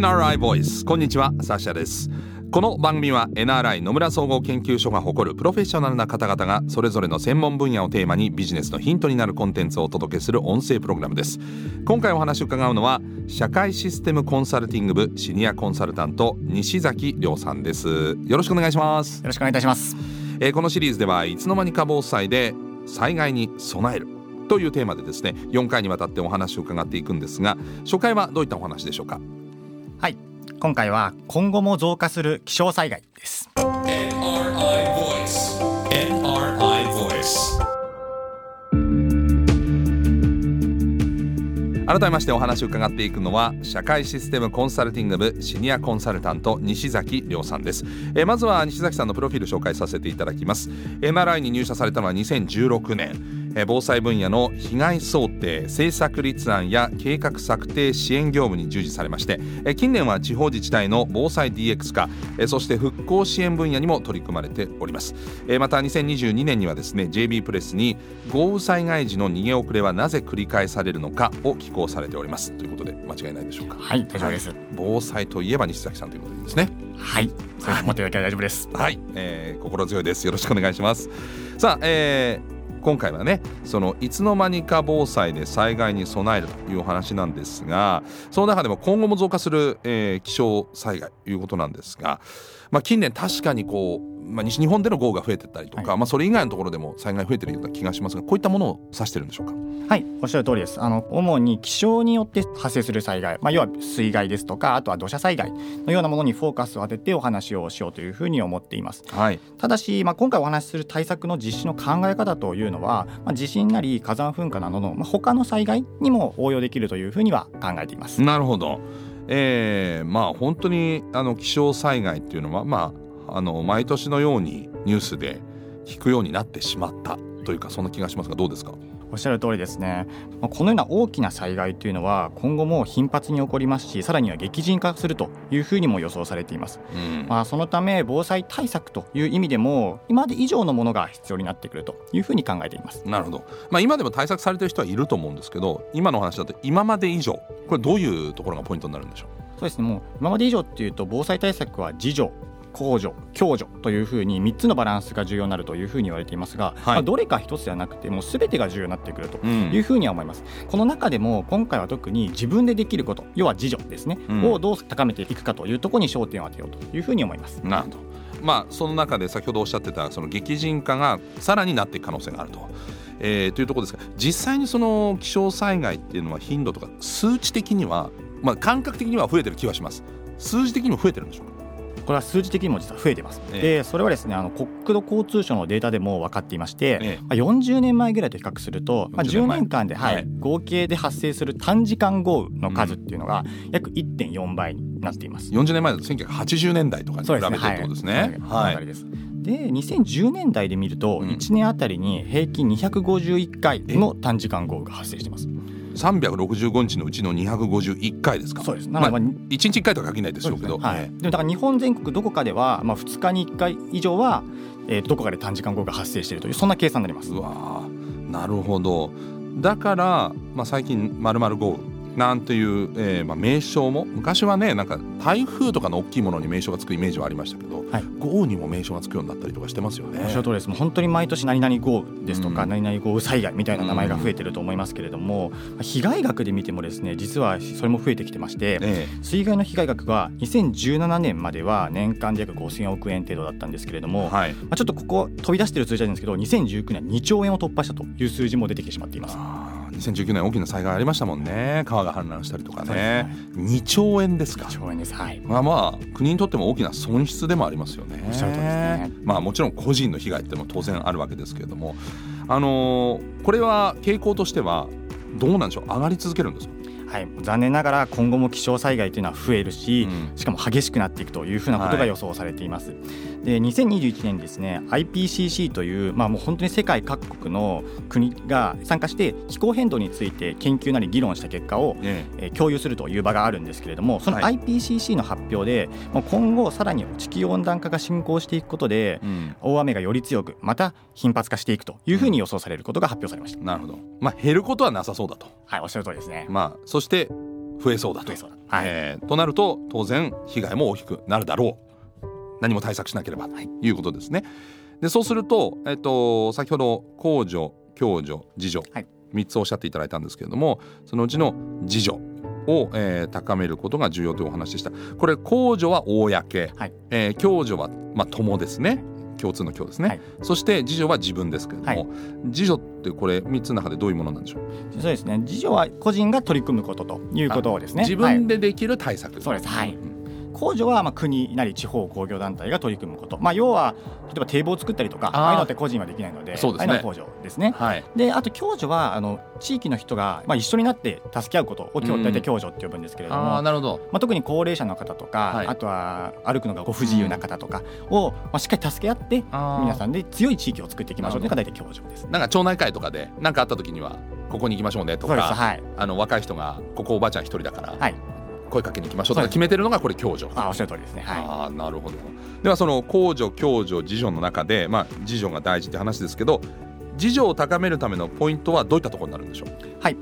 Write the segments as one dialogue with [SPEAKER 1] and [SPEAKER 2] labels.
[SPEAKER 1] NRI ボイス。こんにちはサッシャです。この番組は NRI 野村総合研究所が誇るプロフェッショナルな方々がそれぞれの専門分野をテーマにビジネスのヒントになるコンテンツをお届けする音声プログラムです。今回お話を伺うのは社会システムコンサルティング部シニアコンサルタント西崎亮さんです。よろしくお願いします。
[SPEAKER 2] よろしくお願いいたします。
[SPEAKER 1] えーこのシリーズではいつの間にか防災で災害に備える。というテーマでですね4回にわたってお話を伺っていくんですが初回はどういったお話でしょうか？
[SPEAKER 2] はい。今回は今後も増加する気象災害です。
[SPEAKER 3] NRI Voice. NRI Voice.
[SPEAKER 1] 改めましてお話を伺っていくのは社会システムコンサルティング部シニアコンサルタント西崎亮さんです、えーまずは西崎さんのプロフィール紹介させていただきます。NRI に入社されたのは2016年えー防災分野の被害想定政策立案や計画策定支援業務に従事されましてえー近年は地方自治体の防災 DX 化えーそして復興支援分野にも取り組まれております。えーまた2022年にはですね JB プレスに豪雨災害時の逃げ遅れはなぜ繰り返されるのかを寄稿されております。ということで間違いないでしょうか？
[SPEAKER 2] はい大丈夫です。
[SPEAKER 1] 防災といえば西崎さんということですね。
[SPEAKER 2] はい。そう思っていただければ大丈夫です。
[SPEAKER 1] はい、えー心強いです。よろしくお願いします。さあ、えー今回はねそのいつの間にか防災で災害に備えるというお話なんですがその中でも今後も増加する、えー気象災害ということなんですが、まあ、近年確かにこう、まあ、西日本での豪雨が増えてったりとか、
[SPEAKER 2] は
[SPEAKER 1] まあ、それ以外のところでも災害増えてるような気がしますがこういったものを指してるんでしょうか
[SPEAKER 2] はいおっしゃる通りですあの主に気象によって発生する災害まあ要は水害ですとかあとは土砂災害のようなものにフォーカスを当ててお話をしようというふうに思っています
[SPEAKER 1] はい
[SPEAKER 2] ただし、まあ、今回お話しする対策の実施の考え方というのは、まあ、地震なり火山噴火などの、まあ、他の災害にも応用できるというふうには考えています。
[SPEAKER 1] なるほど。えー、まあ本当にあの気象災害っていうのはまああの毎年のようにニュースで聞くようになってしまったというかそんな気がしますがどうですか？
[SPEAKER 2] おっしゃる通りですね。まあこのような大きな災害というのは今後も頻発に起こりますしさらには激甚化するというふうにも予想されています、
[SPEAKER 1] うん。
[SPEAKER 2] まあ、そのため防災対策という意味でも今まで以上のものが必要になってくるというふうに考えています。
[SPEAKER 1] なるほど。まあ今でも対策されてる人はいると思うんですけど、今のお話だと今まで以上これどういうところがポイントになるんでしょ
[SPEAKER 2] そうですね。もう今まで以上っていうと防災対策は自助公助共助というふうに3つのバランスが重要になるというふうに言われていますが、まあどれか一つではなくてもう全てが重要になってくると
[SPEAKER 1] う。うん
[SPEAKER 2] いうふうには思いますこの中でも今回は特に自分でできること要は自助ですね、
[SPEAKER 1] うん
[SPEAKER 2] をどう高めていくかというところに焦点を当てようというふうに思います
[SPEAKER 1] なるほど。まあその中で先ほどおっしゃってたその激甚化がさらになっていく可能性があると。えーというところですが実際にその気象災害っていうのは頻度とか数値的には、まあ、感覚的には増えてる気はします数字的にも増えてるんでしょうか？
[SPEAKER 2] これは数字的にも実は増えています、
[SPEAKER 1] ええ。
[SPEAKER 2] でそれはですねあの国土交通省のデータでも分かっていまして、
[SPEAKER 1] ええ。
[SPEAKER 2] まあ、40年前ぐらいと比較すると、まあ、
[SPEAKER 1] 40
[SPEAKER 2] 10
[SPEAKER 1] 前
[SPEAKER 2] 年間で、はい
[SPEAKER 1] はい。
[SPEAKER 2] 合計で発生する短時間豪雨の数っていうのが約1.4倍になっています。
[SPEAKER 1] 40年前だと1980年代とかに比べてってことですね。
[SPEAKER 2] そのあたりです。で2010年代で見ると
[SPEAKER 1] うん。
[SPEAKER 2] 1年あたりに平均251回の短時間豪雨が発生しています。
[SPEAKER 1] 365日のうちの251回ですか？
[SPEAKER 2] そうです。
[SPEAKER 1] まあ
[SPEAKER 2] なので、まあ
[SPEAKER 1] 1日1回とは限らないでしょうけど。
[SPEAKER 2] はい、でもだから日本全国どこかでは、まあ、2日に1回以上は、えーどこかで短時間豪雨が発生しているというそんな計算になります
[SPEAKER 1] う。わーなるほど。だから、まあ、最近まるまる豪雨なんていう、えーまあ、名称も昔はねなんか台風とかの大きいものに名称がつくイメージはありましたけど、
[SPEAKER 2] はい。
[SPEAKER 1] 豪雨にも名称がつくようになったりとかしてますよね。
[SPEAKER 2] おっしゃる通りです。もう本当に毎年何々豪雨ですとか、
[SPEAKER 1] うん。
[SPEAKER 2] 何々豪雨災害みたいな名前が増えてると思いますけれども、被害額で見てもですね実はそれも増えてきてまして、
[SPEAKER 1] え
[SPEAKER 2] 水害の被害額は2017年までは年間で約5000億円程度だったんですけれど
[SPEAKER 1] え
[SPEAKER 2] も、
[SPEAKER 1] はい。
[SPEAKER 2] まあ、ちょっとここ飛び出してる数字なんですけど2019年2兆円を突破したという数字も出てきてしまっています。
[SPEAKER 1] あー2019年大きな災害ありましたもんね。川が氾濫したりとかね。
[SPEAKER 2] です
[SPEAKER 1] 2兆円ですか。
[SPEAKER 2] 2兆円です。はい。
[SPEAKER 1] まあまあ国にとっても大きな損失でもありますよね。
[SPEAKER 2] おっしゃる通りですね。
[SPEAKER 1] まあもちろん個人の被害ってのも当然あるわけですけれども、あのーこれは傾向としてはどうなんでしょう？上がり続けるんですか？
[SPEAKER 2] はい、残念ながら今後も気象災害というのは増えるし、
[SPEAKER 1] うん
[SPEAKER 2] しかも激しくなっていくというふうなことが予想されています。で2021年にですね IPCC という、まあ、もう本当に世界各国の国が参加して気候変動について研究なり議論した結果を、
[SPEAKER 1] え
[SPEAKER 2] えー共有するという場があるんですけれどもその
[SPEAKER 1] はい
[SPEAKER 2] IPCC の発表で、もう今後さらに地球温暖化が進行していくことで
[SPEAKER 1] えうん
[SPEAKER 2] 大雨がより強くまた頻発化していくというふうに予想されることが発表されました。
[SPEAKER 1] なるほど。まあ減ることはなさそうだと。
[SPEAKER 2] はい、おっしゃる通りですね。
[SPEAKER 1] まあそして増えそうだと。
[SPEAKER 2] 増はい。
[SPEAKER 1] えーとなると当然被害も大きくなるだろう。何も対策しなければということですね。でそうすると、えっと先ほど公助共助自助、
[SPEAKER 2] はい。
[SPEAKER 1] 3つおっしゃっていただいたんですけれどもそのうちの自助を、えー高めることが重要というお話でした。これ公助は公、
[SPEAKER 2] はい。
[SPEAKER 1] えー共助は、まあ、友ですね共通の共ですね、
[SPEAKER 2] はい。
[SPEAKER 1] そして自助は自分ですけれども、
[SPEAKER 2] はい。
[SPEAKER 1] 自助ってこれ3つの中でどういうものなんでしょう？
[SPEAKER 2] そうですね。自助は個人が取り組むことということですね。
[SPEAKER 1] 自分でできる対策、
[SPEAKER 2] そうです。はい。
[SPEAKER 1] ん
[SPEAKER 2] 控除はまあ国なり地方工業団体が取り組むこと、まあ、要は例えば堤防を作ったりとか
[SPEAKER 1] あー。
[SPEAKER 2] ああいうのって個人はできないので
[SPEAKER 1] そうですね。
[SPEAKER 2] ああいうのは控除ですね。
[SPEAKER 1] はい。
[SPEAKER 2] であと共助はあの地域の人が、まあ、一緒になって助け合うこと。を大体共助って呼ぶんですけれども、
[SPEAKER 1] ああなるほど。
[SPEAKER 2] まあ、特に高齢者の方とか、
[SPEAKER 1] はい。
[SPEAKER 2] あとは歩くのがご不自由な方とかを、まあ、しっかり助け合って皆さ
[SPEAKER 1] ん
[SPEAKER 2] んで強い地域を作っていきましょうというのが大体共助です。
[SPEAKER 1] なんか町内会とかで何かあった時にはここに行きましょうねと
[SPEAKER 2] そうです。
[SPEAKER 1] か
[SPEAKER 2] はい。
[SPEAKER 1] あの若い人がここおばあちゃん一人だから
[SPEAKER 2] はい
[SPEAKER 1] 声かけに行きましょうとか決めてるのがこれ共助。
[SPEAKER 2] あおっしゃる通りですね。はい。
[SPEAKER 1] ああなるほど。ではその公助共助自助の中でまあ自助が大事って話ですけど自助を高めるためのポイントはどういったところになるんでしょう？
[SPEAKER 2] はい。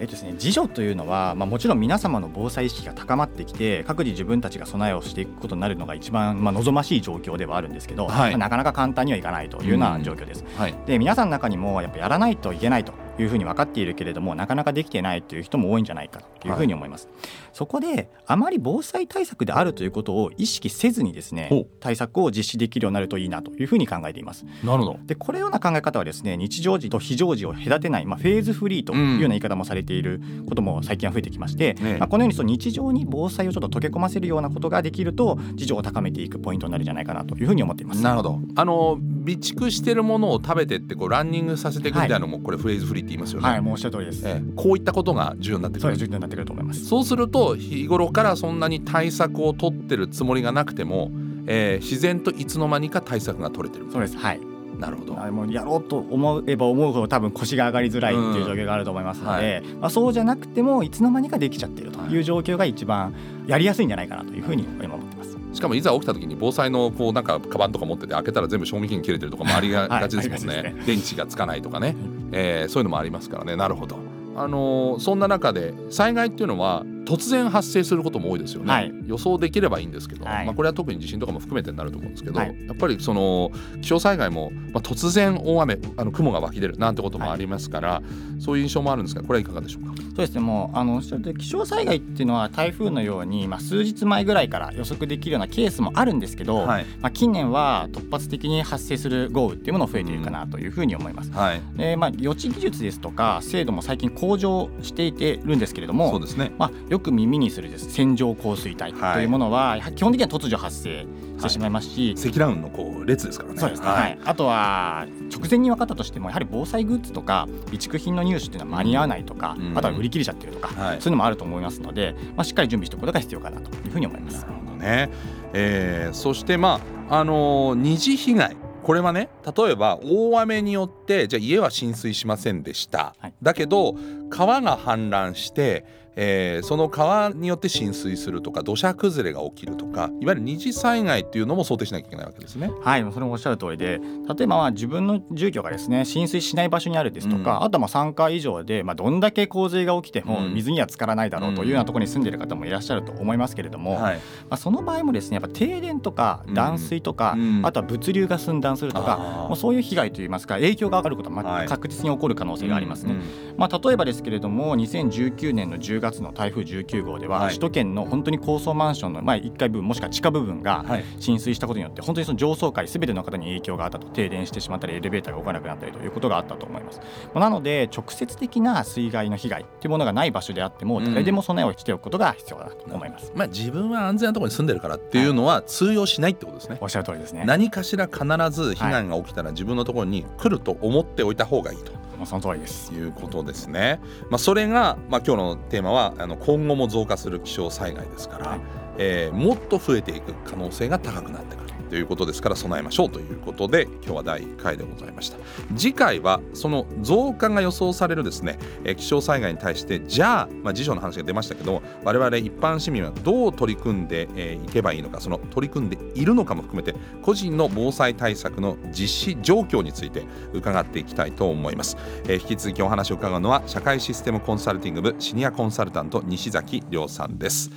[SPEAKER 2] えっとですね、自助というのは、まあ、もちろん皆様の防災意識が高まってきて各自自分たちが備えをしていくことになるのが一番、まあ、望ましい状況ではあるんですけど、
[SPEAKER 1] はい。
[SPEAKER 2] まあなかなか簡単にはいかないというような状況です。
[SPEAKER 1] はい。
[SPEAKER 2] で皆さんの中にもやっぱやらないといけないというふうに分かっているけれどもなかなかできてないという人も多いんじゃないかというふうに思います。そこであまり防災対策であるということを意識せずにですね対策を実施できるようになるといいなというふうに考えています。
[SPEAKER 1] なるほど。
[SPEAKER 2] でこれような考え方はですね日常時と非常時を隔てない、まあ、フェーズフリーというような言い方もされていることも最近は増えてきまして、
[SPEAKER 1] ね。
[SPEAKER 2] まあ、このようにその日常に防災をちょっと溶け込ませるようなことができると自助を高めていくポイントになるんじゃないかなというふうに思っています。
[SPEAKER 1] なるほど。あの備蓄してるものを食べてってこうランニングさせていくみたいなのもこれフレーズフリーって言いますよね、
[SPEAKER 2] はい、もうおっしゃる通りです。
[SPEAKER 1] ええ。こういったことが重要になってくる
[SPEAKER 2] ってくると思います。
[SPEAKER 1] そうすると日頃からそんなに対策を取ってるつもりがなくても、えー自然といつの間にか対策が取れてる。
[SPEAKER 2] そうです。はい。
[SPEAKER 1] なるほど。
[SPEAKER 2] あもうやろうと思えば思うほど多分腰が上がりづらいっていう状況があると思いますので、まあそうじゃなくてもいつの間にかできちゃっているという状況が一番やりやすいんじゃないかなというふうに今思ってます。
[SPEAKER 1] しかもいざ起きた時に防災のこうなんかカバンとか持ってて開けたら全部賞味期限切れてるとかもありがちですもんね,、
[SPEAKER 2] ありがちです
[SPEAKER 1] 電池がつかないとかね、えーそういうのもありますからね。なるほどあのそんな中で災害っていうのは突然発生することも多いですよね、
[SPEAKER 2] はい。
[SPEAKER 1] 予想できればいいんですけど、
[SPEAKER 2] はい。
[SPEAKER 1] まあ、これは特に地震とかも含めてになると思うんですけど、
[SPEAKER 2] はい。
[SPEAKER 1] やっぱりその気象災害も、まあ、突然大雨あの雲が湧き出るなんてこともありますから、そういう印象もあるんですがこれはいかがでしょうか？
[SPEAKER 2] そうですね。もうあの気象災害っていうのは台風のように、まあ、数日前ぐらいから予測できるようなケースもあるんですけど、
[SPEAKER 1] はい。
[SPEAKER 2] まあ、近年は突発的に発生する豪雨っていうものが増えているかなというふうに思います。
[SPEAKER 1] はい。
[SPEAKER 2] でまあ、予知技術ですとか精度も最近向上していてるんですけれども
[SPEAKER 1] そうですね。
[SPEAKER 2] まあ、よく耳にするです。線状降水帯というものは、基本的には突如発生してしまいますし、
[SPEAKER 1] 積乱雲のこう列ですからね。
[SPEAKER 2] そうです。ね、はい。あとは直前に分かったとしてもやはり防災グッズとか備蓄品の入手っていうのは間に合わないとか、
[SPEAKER 1] うん。
[SPEAKER 2] あとは売り切れちゃってるとか、
[SPEAKER 1] はい。
[SPEAKER 2] そういうのもあると思いますので、まあ、しっかり準備しておくことが必要かなというふうに思います。
[SPEAKER 1] な。るほどね、えーそしてまああのー二次被害。これはね例えば大雨によってじゃあ家は浸水しませんでした、
[SPEAKER 2] はい。
[SPEAKER 1] だけど川が氾濫して、えーその川によって浸水するとか土砂崩れが起きるとかいわゆる二次災害っていうのも想定しなきゃいけないわけですね。
[SPEAKER 2] はい、それもおっしゃる通りで例えばまあ自分の住居がですね浸水しない場所にあるですとか、
[SPEAKER 1] うん。
[SPEAKER 2] あとはまあ3階以上で、まあ、どんだけ洪水が起きても
[SPEAKER 1] うん。
[SPEAKER 2] 水には浸からないだろうというようなところに住んでいる方もいらっしゃると思いますけれども、
[SPEAKER 1] はい、
[SPEAKER 2] まあ、その場合もですねやっぱ停電とか
[SPEAKER 1] うん。
[SPEAKER 2] 断水とか、
[SPEAKER 1] うん。
[SPEAKER 2] あとは物流が寸断するとか、もうそういう被害といいますか影響があることは確実に起こる可能性がありますね。
[SPEAKER 1] うん
[SPEAKER 2] まあ、例えばですけれども2019年の10月の台風19号では、
[SPEAKER 1] はい
[SPEAKER 2] 首都圏の本当に高層マンションの、まあ、1階部分もしくは地下部分が
[SPEAKER 1] はい
[SPEAKER 2] 浸水したことによって本当にその上層階すべての方に影響があったと停電してしまったりエレベーターが動かなくなったりということがあったと思います。まあなので直接的な水害の被害というものがない場所であっても
[SPEAKER 1] うん
[SPEAKER 2] 誰でも備えをしておくことが必要だと思います。
[SPEAKER 1] まあ、自分は安全なところに住んでるからっていうのは通用しないってことですね。
[SPEAKER 2] おっしゃる通りですね。
[SPEAKER 1] 何かしら必ず被害が起きたら自分のところに来ると思っておいた方がいいと。
[SPEAKER 2] もうその通りです。
[SPEAKER 1] いうことですね。まあ、それが、まあ、今日のテーマはあの今後も増加する気象災害ですから、
[SPEAKER 2] はい
[SPEAKER 1] えーもっと増えていく可能性が高くなってくるということですから備えましょうということで今日は第1回でございました。次回はその増加が予想されるですねえー気象災害に対してじゃあ、まあ、辞書の話が出ましたけども我々一般市民はどう取り組んでえーいけばいいのかその取り組んでいるのかも含めて個人の防災対策の実施状況について伺っていきたいと思います、えー引き続きお話を伺うのは社会システムコンサルティング部シニアコンサルタント西崎亮さんです。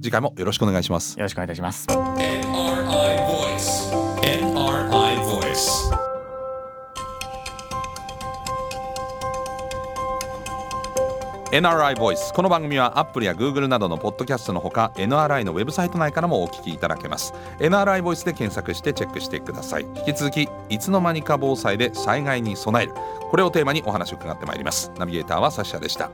[SPEAKER 1] 次回もよろしくお願いします。
[SPEAKER 2] よろしくお願いいたします
[SPEAKER 1] NRI ボイスこの番組はアップルや Google などのポッドキャストのほか NRI のウェブサイト内からもお聞きいただけます。NRI ボイスで検索してチェックしてください。引き続きいつの間にか防災で災害に備える。これをテーマにお話を伺ってまいります。ナビゲーターはサッシャでした。